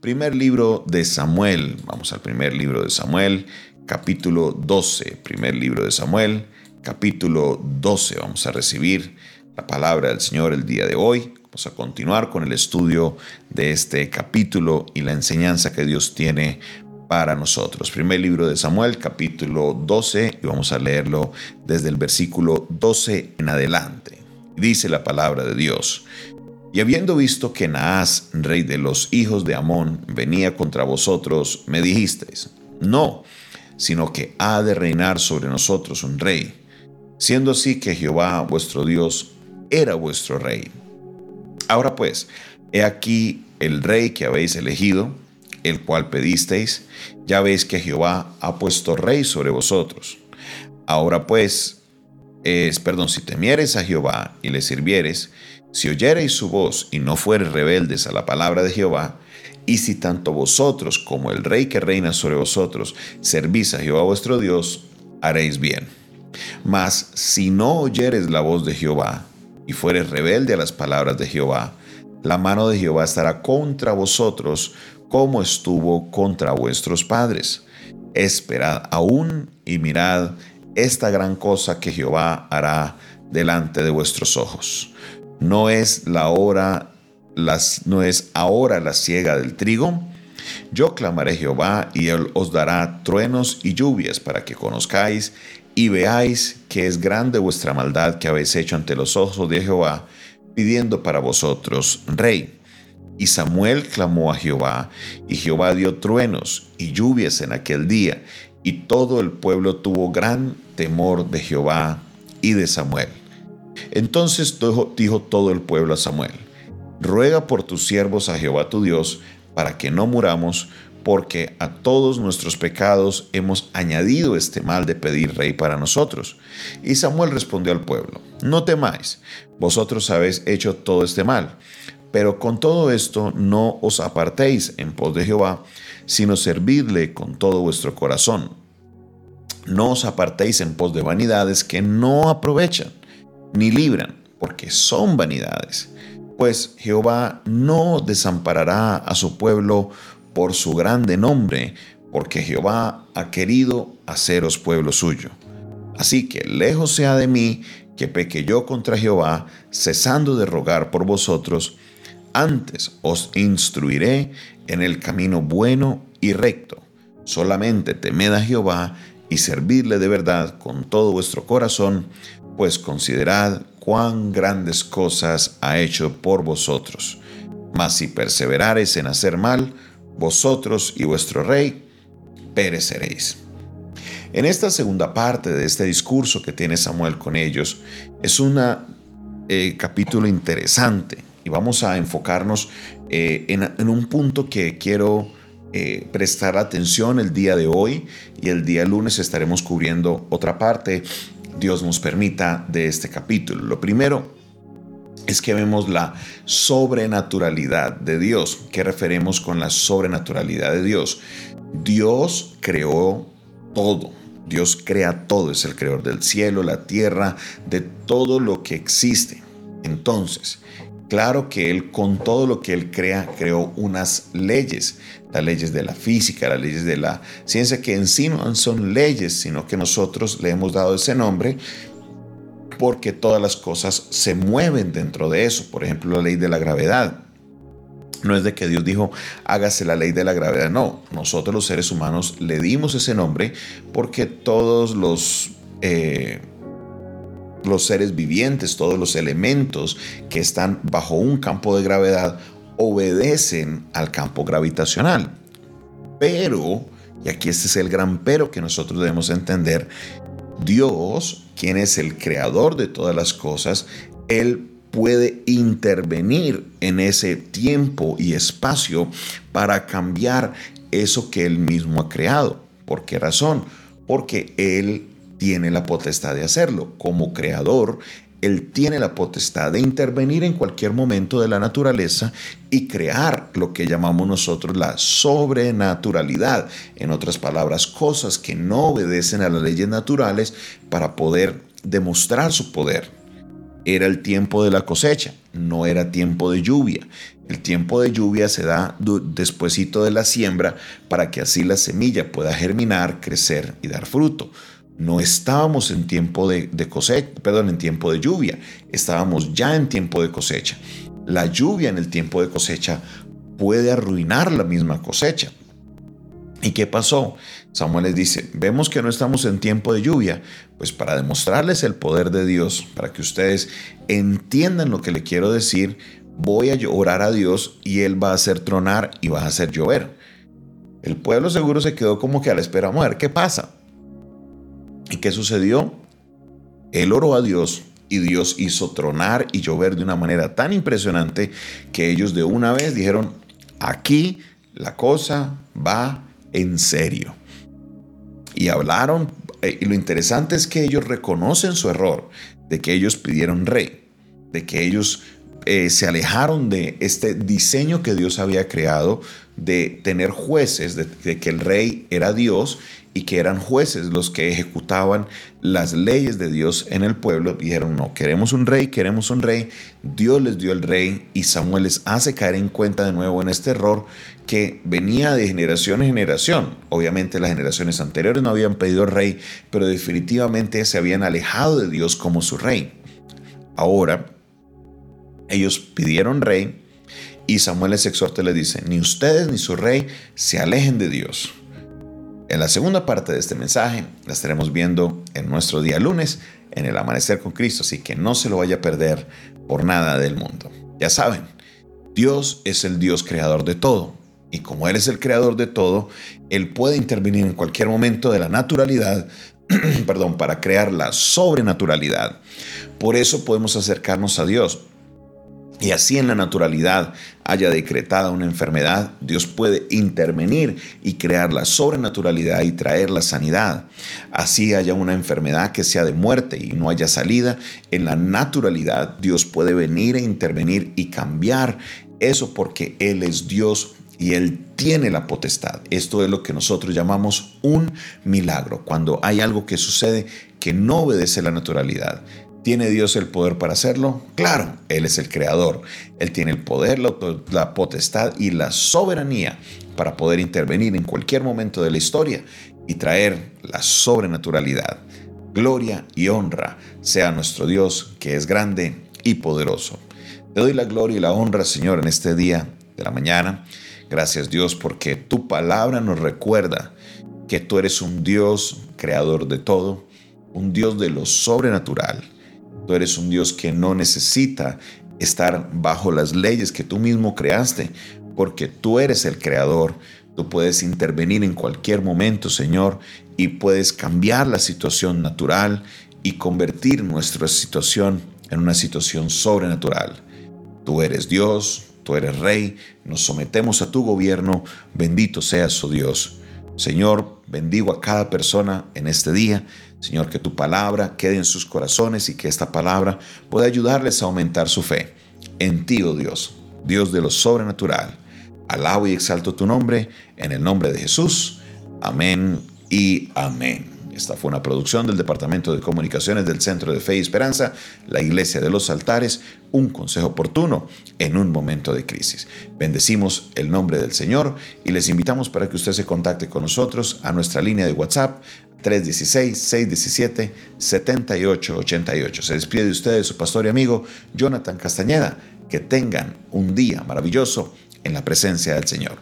Primer libro de Samuel. Vamos al primer libro de Samuel, capítulo 12. Primer libro de Samuel, capítulo 12. Vamos a recibir la palabra del Señor el día de hoy. Vamos a continuar con el estudio de este capítulo y la enseñanza que Dios tiene para nosotros. Primer libro de Samuel, capítulo 12, y vamos a leerlo desde el versículo 12 en adelante. Dice la palabra de Dios. Y habiendo visto que Naas, rey de los hijos de Amón, venía contra vosotros, me dijisteis, no, sino que ha de reinar sobre nosotros un rey, siendo así que Jehová vuestro Dios era vuestro rey. Ahora pues, he aquí el rey que habéis elegido, el cual pedisteis, ya veis que Jehová ha puesto rey sobre vosotros. Ahora pues, es, perdón, si temieres a Jehová y le sirvieres, si oyereis su voz y no fuereis rebeldes a la palabra de Jehová, y si tanto vosotros como el rey que reina sobre vosotros servís a Jehová vuestro Dios, haréis bien. Mas si no oyeres la voz de Jehová y fueres rebelde a las palabras de Jehová, la mano de Jehová estará contra vosotros como estuvo contra vuestros padres. Esperad aún y mirad esta gran cosa que Jehová hará delante de vuestros ojos. No es la hora, no es ahora la siega del trigo. Yo clamaré Jehová y él os dará truenos y lluvias para que conozcáis y veáis que es grande vuestra maldad que habéis hecho ante los ojos de Jehová, pidiendo para vosotros rey. Y Samuel clamó a Jehová, y Jehová dio truenos y lluvias en aquel día, y todo el pueblo tuvo gran temor de Jehová y de Samuel. Entonces dijo todo el pueblo a Samuel, ruega por tus siervos a Jehová tu Dios, para que no muramos, porque a todos nuestros pecados hemos añadido este mal de pedir rey para nosotros. Y Samuel respondió al pueblo, no temáis, vosotros habéis hecho todo este mal pero con todo esto no os apartéis en pos de Jehová, sino servidle con todo vuestro corazón. No os apartéis en pos de vanidades que no aprovechan, ni libran, porque son vanidades. Pues Jehová no desamparará a su pueblo por su grande nombre, porque Jehová ha querido haceros pueblo suyo. Así que lejos sea de mí que peque yo contra Jehová, cesando de rogar por vosotros, antes os instruiré en el camino bueno y recto. Solamente temed a Jehová y servidle de verdad con todo vuestro corazón, pues considerad cuán grandes cosas ha hecho por vosotros. Mas si perseverareis en hacer mal, vosotros y vuestro rey pereceréis. En esta segunda parte de este discurso que tiene Samuel con ellos, es un eh, capítulo interesante y vamos a enfocarnos eh, en, un punto que quiero eh, prestar atención el día de hoy y el día lunes estaremos cubriendo otra parte, Dios nos permita, de este capítulo. Lo primero es que vemos la sobrenaturalidad de Dios. ¿Qué referimos con la sobrenaturalidad de Dios? Dios creó todo. Dios crea todo, es el creador del cielo, la tierra, de todo lo que existe. Entonces, Claro que Él con todo lo que Él crea, creó unas leyes, las leyes de la física, las leyes de la ciencia, que en sí no son leyes, sino que nosotros le hemos dado ese nombre porque todas las cosas se mueven dentro de eso. Por ejemplo, la ley de la gravedad. No es de que Dios dijo, hágase la ley de la gravedad. No, nosotros los seres humanos le dimos ese nombre porque todos los... Eh, los seres vivientes, todos los elementos que están bajo un campo de gravedad obedecen al campo gravitacional. Pero, y aquí este es el gran pero que nosotros debemos entender, Dios, quien es el creador de todas las cosas, Él puede intervenir en ese tiempo y espacio para cambiar eso que Él mismo ha creado. ¿Por qué razón? Porque Él tiene la potestad de hacerlo. Como creador, Él tiene la potestad de intervenir en cualquier momento de la naturaleza y crear lo que llamamos nosotros la sobrenaturalidad. En otras palabras, cosas que no obedecen a las leyes naturales para poder demostrar su poder. Era el tiempo de la cosecha, no era tiempo de lluvia. El tiempo de lluvia se da despuesito de la siembra para que así la semilla pueda germinar, crecer y dar fruto. No estábamos en tiempo de, cosecha, perdón, en tiempo de lluvia, estábamos ya en tiempo de cosecha. La lluvia en el tiempo de cosecha puede arruinar la misma cosecha. ¿Y qué pasó? Samuel les dice, vemos que no estamos en tiempo de lluvia, pues para demostrarles el poder de Dios, para que ustedes entiendan lo que le quiero decir, voy a orar a Dios y Él va a hacer tronar y va a hacer llover. El pueblo seguro se quedó como que a la espera, a ver qué pasa. ¿Y qué sucedió? Él oró a Dios y Dios hizo tronar y llover de una manera tan impresionante que ellos de una vez dijeron, aquí la cosa va en serio. Y hablaron, eh, y lo interesante es que ellos reconocen su error, de que ellos pidieron rey, de que ellos eh, se alejaron de este diseño que Dios había creado de tener jueces, de, que el rey era Dios y que eran jueces los que ejecutaban las leyes de Dios en el pueblo. Dijeron, no, queremos un rey, queremos un rey. Dios les dio el rey y Samuel les hace caer en cuenta de nuevo en este error que venía de generación en generación. Obviamente las generaciones anteriores no habían pedido rey, pero definitivamente se habían alejado de Dios como su rey. Ahora, ellos pidieron rey y Samuel les exhorta y les dice, ni ustedes ni su rey se alejen de Dios. En la segunda parte de este mensaje la estaremos viendo en nuestro día lunes, en el amanecer con Cristo, así que no se lo vaya a perder por nada del mundo. Ya saben, Dios es el Dios creador de todo. Y como Él es el creador de todo, Él puede intervenir en cualquier momento de la naturalidad, perdón, para crear la sobrenaturalidad. Por eso podemos acercarnos a Dios y así en la naturalidad haya decretada una enfermedad, Dios puede intervenir y crear la sobrenaturalidad y traer la sanidad. Así haya una enfermedad que sea de muerte y no haya salida, en la naturalidad Dios puede venir e intervenir y cambiar eso porque Él es Dios y Él tiene la potestad. Esto es lo que nosotros llamamos un milagro, cuando hay algo que sucede que no obedece la naturalidad. ¿Tiene Dios el poder para hacerlo? Claro, Él es el creador. Él tiene el poder, la potestad y la soberanía para poder intervenir en cualquier momento de la historia y traer la sobrenaturalidad. Gloria y honra sea nuestro Dios que es grande y poderoso. Te doy la gloria y la honra, Señor, en este día de la mañana. Gracias Dios porque tu palabra nos recuerda que tú eres un Dios creador de todo, un Dios de lo sobrenatural Tú eres un Dios que no necesita estar bajo las leyes que tú mismo creaste, porque tú eres el creador. Tú puedes intervenir en cualquier momento, Señor, y puedes cambiar la situación natural y convertir nuestra situación en una situación sobrenatural. Tú eres Dios, tú eres Rey, nos sometemos a tu gobierno, bendito seas, su oh Dios. Señor, bendigo a cada persona en este día. Señor, que tu palabra quede en sus corazones y que esta palabra pueda ayudarles a aumentar su fe en ti, oh Dios, Dios de lo sobrenatural. Alabo y exalto tu nombre en el nombre de Jesús. Amén y amén. Esta fue una producción del Departamento de Comunicaciones del Centro de Fe y Esperanza, la Iglesia de los Altares, un consejo oportuno en un momento de crisis. Bendecimos el nombre del Señor y les invitamos para que usted se contacte con nosotros a nuestra línea de WhatsApp 316-617-7888. Se despide de ustedes su pastor y amigo Jonathan Castañeda. Que tengan un día maravilloso en la presencia del Señor.